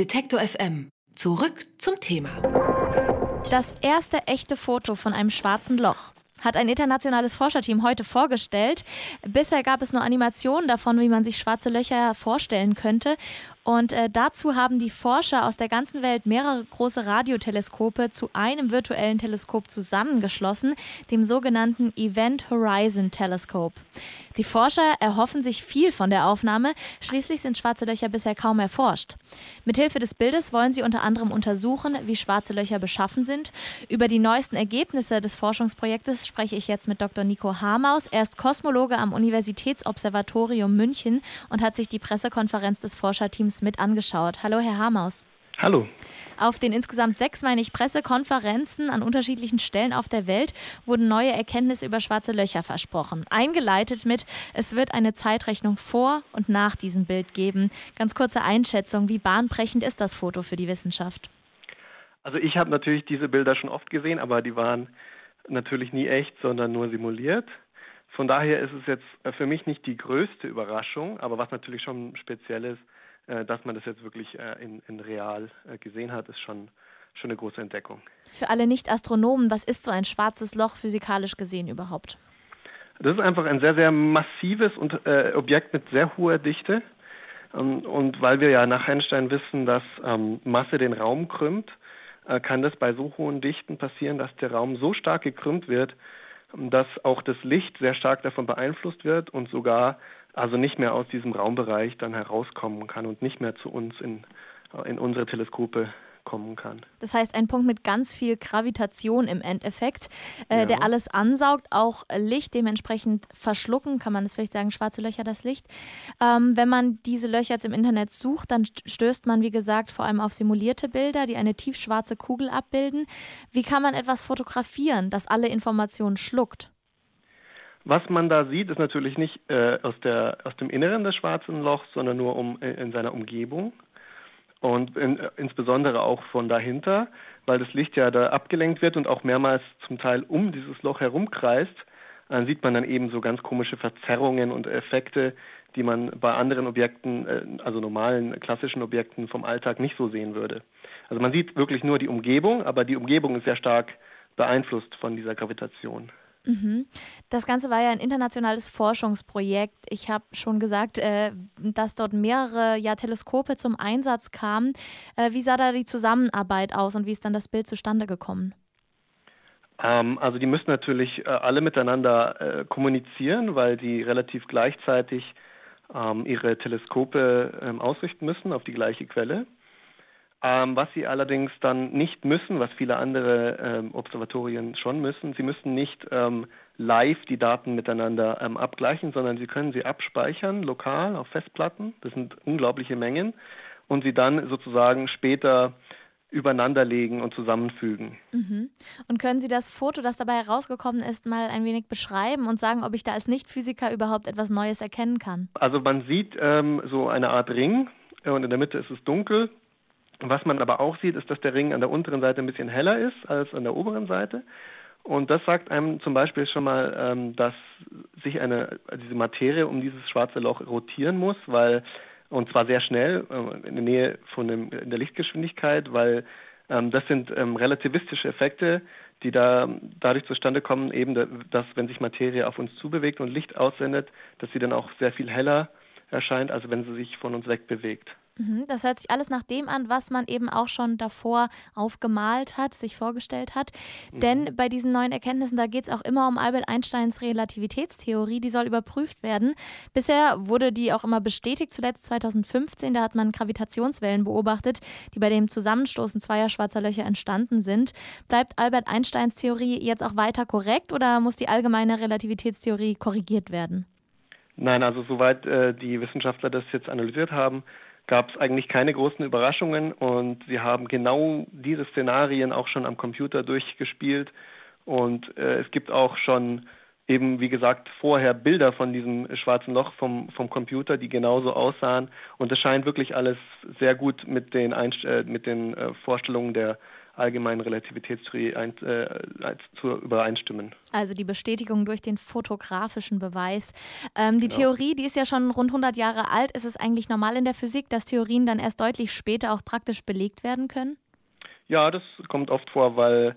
Detektor FM. Zurück zum Thema. Das erste echte Foto von einem schwarzen Loch hat ein internationales Forscherteam heute vorgestellt. Bisher gab es nur Animationen davon, wie man sich schwarze Löcher vorstellen könnte. Und äh, dazu haben die Forscher aus der ganzen Welt mehrere große Radioteleskope zu einem virtuellen Teleskop zusammengeschlossen, dem sogenannten Event Horizon Telescope. Die Forscher erhoffen sich viel von der Aufnahme, schließlich sind schwarze Löcher bisher kaum erforscht. Mithilfe des Bildes wollen sie unter anderem untersuchen, wie schwarze Löcher beschaffen sind. Über die neuesten Ergebnisse des Forschungsprojektes spreche ich jetzt mit Dr. Nico Hamaus. Er ist Kosmologe am Universitätsobservatorium München und hat sich die Pressekonferenz des Forscherteams mit angeschaut. Hallo, Herr Hamaus. Hallo. Auf den insgesamt sechs, meine ich, Pressekonferenzen an unterschiedlichen Stellen auf der Welt wurden neue Erkenntnisse über schwarze Löcher versprochen. Eingeleitet mit, es wird eine Zeitrechnung vor und nach diesem Bild geben. Ganz kurze Einschätzung, wie bahnbrechend ist das Foto für die Wissenschaft? Also ich habe natürlich diese Bilder schon oft gesehen, aber die waren natürlich nie echt, sondern nur simuliert. Von daher ist es jetzt für mich nicht die größte Überraschung, aber was natürlich schon speziell ist, äh, dass man das jetzt wirklich äh, in, in real äh, gesehen hat, ist schon, schon eine große Entdeckung. Für alle Nicht-Astronomen, was ist so ein schwarzes Loch physikalisch gesehen überhaupt? Das ist einfach ein sehr, sehr massives und, äh, Objekt mit sehr hoher Dichte. Ähm, und weil wir ja nach Einstein wissen, dass ähm, Masse den Raum krümmt, äh, kann das bei so hohen Dichten passieren, dass der Raum so stark gekrümmt wird, dass auch das Licht sehr stark davon beeinflusst wird und sogar also nicht mehr aus diesem Raumbereich dann herauskommen kann und nicht mehr zu uns in, in unsere Teleskope kommen kann. Das heißt, ein Punkt mit ganz viel Gravitation im Endeffekt, äh, ja. der alles ansaugt, auch Licht dementsprechend verschlucken, kann man das vielleicht sagen, schwarze Löcher das Licht. Ähm, wenn man diese Löcher jetzt im Internet sucht, dann stößt man, wie gesagt, vor allem auf simulierte Bilder, die eine tiefschwarze Kugel abbilden. Wie kann man etwas fotografieren, das alle Informationen schluckt? Was man da sieht, ist natürlich nicht äh, aus, der, aus dem Inneren des schwarzen Lochs, sondern nur um, in, in seiner Umgebung und in, äh, insbesondere auch von dahinter, weil das Licht ja da abgelenkt wird und auch mehrmals zum Teil um dieses Loch herumkreist, dann sieht man dann eben so ganz komische Verzerrungen und Effekte, die man bei anderen Objekten, äh, also normalen klassischen Objekten vom Alltag nicht so sehen würde. Also man sieht wirklich nur die Umgebung, aber die Umgebung ist sehr stark beeinflusst von dieser Gravitation. Mhm. Das Ganze war ja ein internationales Forschungsprojekt. Ich habe schon gesagt, äh, dass dort mehrere ja, Teleskope zum Einsatz kamen. Äh, wie sah da die Zusammenarbeit aus und wie ist dann das Bild zustande gekommen? Ähm, also die müssen natürlich äh, alle miteinander äh, kommunizieren, weil die relativ gleichzeitig ähm, ihre Teleskope ähm, ausrichten müssen auf die gleiche Quelle. Ähm, was sie allerdings dann nicht müssen, was viele andere ähm, Observatorien schon müssen, sie müssen nicht ähm, live die Daten miteinander ähm, abgleichen, sondern sie können sie abspeichern, lokal auf Festplatten, das sind unglaubliche Mengen, und sie dann sozusagen später übereinander legen und zusammenfügen. Mhm. Und können Sie das Foto, das dabei herausgekommen ist, mal ein wenig beschreiben und sagen, ob ich da als Nichtphysiker überhaupt etwas Neues erkennen kann? Also man sieht ähm, so eine Art Ring und in der Mitte ist es dunkel was man aber auch sieht, ist, dass der Ring an der unteren Seite ein bisschen heller ist als an der oberen Seite. Und das sagt einem zum Beispiel schon mal, ähm, dass sich eine, diese Materie um dieses schwarze Loch rotieren muss, weil, und zwar sehr schnell, äh, in der Nähe von dem, der Lichtgeschwindigkeit, weil ähm, das sind ähm, relativistische Effekte, die da dadurch zustande kommen, eben, dass wenn sich Materie auf uns zubewegt und Licht aussendet, dass sie dann auch sehr viel heller erscheint, als wenn sie sich von uns wegbewegt. Mhm, das hört sich alles nach dem an, was man eben auch schon davor aufgemalt hat, sich vorgestellt hat. Mhm. Denn bei diesen neuen Erkenntnissen, da geht es auch immer um Albert Einsteins Relativitätstheorie, die soll überprüft werden. Bisher wurde die auch immer bestätigt, zuletzt 2015, da hat man Gravitationswellen beobachtet, die bei dem Zusammenstoßen zweier schwarzer Löcher entstanden sind. Bleibt Albert Einsteins Theorie jetzt auch weiter korrekt oder muss die allgemeine Relativitätstheorie korrigiert werden? Nein, also soweit äh, die Wissenschaftler das jetzt analysiert haben, gab es eigentlich keine großen Überraschungen und sie haben genau diese Szenarien auch schon am Computer durchgespielt und äh, es gibt auch schon eben, wie gesagt, vorher Bilder von diesem schwarzen Loch vom, vom Computer, die genauso aussahen. Und es scheint wirklich alles sehr gut mit den, Einst äh, mit den äh, Vorstellungen der allgemeinen Relativitätstheorie ein, äh, zu übereinstimmen. Also die Bestätigung durch den fotografischen Beweis. Ähm, die genau. Theorie, die ist ja schon rund 100 Jahre alt. Ist es eigentlich normal in der Physik, dass Theorien dann erst deutlich später auch praktisch belegt werden können? Ja, das kommt oft vor, weil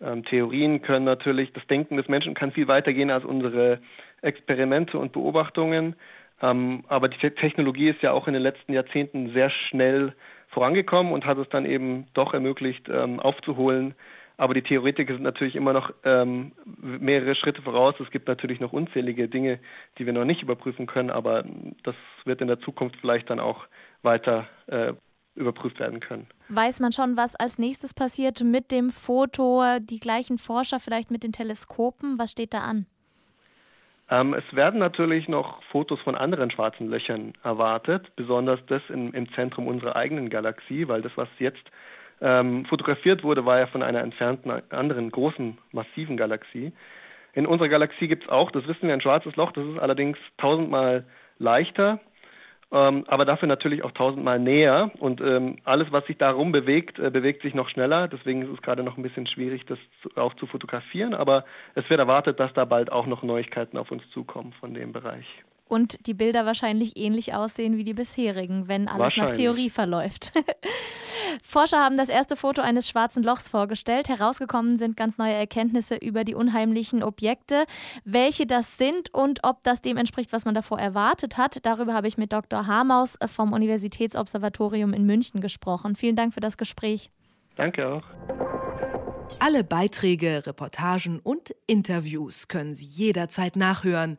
ähm, Theorien können natürlich, das Denken des Menschen kann viel weiter gehen als unsere Experimente und Beobachtungen. Ähm, aber die Technologie ist ja auch in den letzten Jahrzehnten sehr schnell vorangekommen und hat es dann eben doch ermöglicht, ähm, aufzuholen. Aber die Theoretiker sind natürlich immer noch ähm, mehrere Schritte voraus. Es gibt natürlich noch unzählige Dinge, die wir noch nicht überprüfen können, aber das wird in der Zukunft vielleicht dann auch weiter äh, überprüft werden können. Weiß man schon, was als nächstes passiert mit dem Foto? Die gleichen Forscher vielleicht mit den Teleskopen? Was steht da an? Ähm, es werden natürlich noch Fotos von anderen schwarzen Löchern erwartet, besonders das im, im Zentrum unserer eigenen Galaxie, weil das, was jetzt ähm, fotografiert wurde, war ja von einer entfernten anderen großen, massiven Galaxie. In unserer Galaxie gibt es auch, das wissen wir, ein schwarzes Loch, das ist allerdings tausendmal leichter ähm, aber dafür natürlich auch tausendmal näher. Und ähm, alles, was sich darum bewegt, äh, bewegt sich noch schneller. Deswegen ist es gerade noch ein bisschen schwierig, das auch zu fotografieren. Aber es wird erwartet, dass da bald auch noch Neuigkeiten auf uns zukommen von dem Bereich und die Bilder wahrscheinlich ähnlich aussehen wie die bisherigen, wenn alles nach Theorie verläuft. Forscher haben das erste Foto eines schwarzen Lochs vorgestellt. Herausgekommen sind ganz neue Erkenntnisse über die unheimlichen Objekte. Welche das sind und ob das dem entspricht, was man davor erwartet hat, darüber habe ich mit Dr. Hamaus vom Universitätsobservatorium in München gesprochen. Vielen Dank für das Gespräch. Danke auch. Alle Beiträge, Reportagen und Interviews können Sie jederzeit nachhören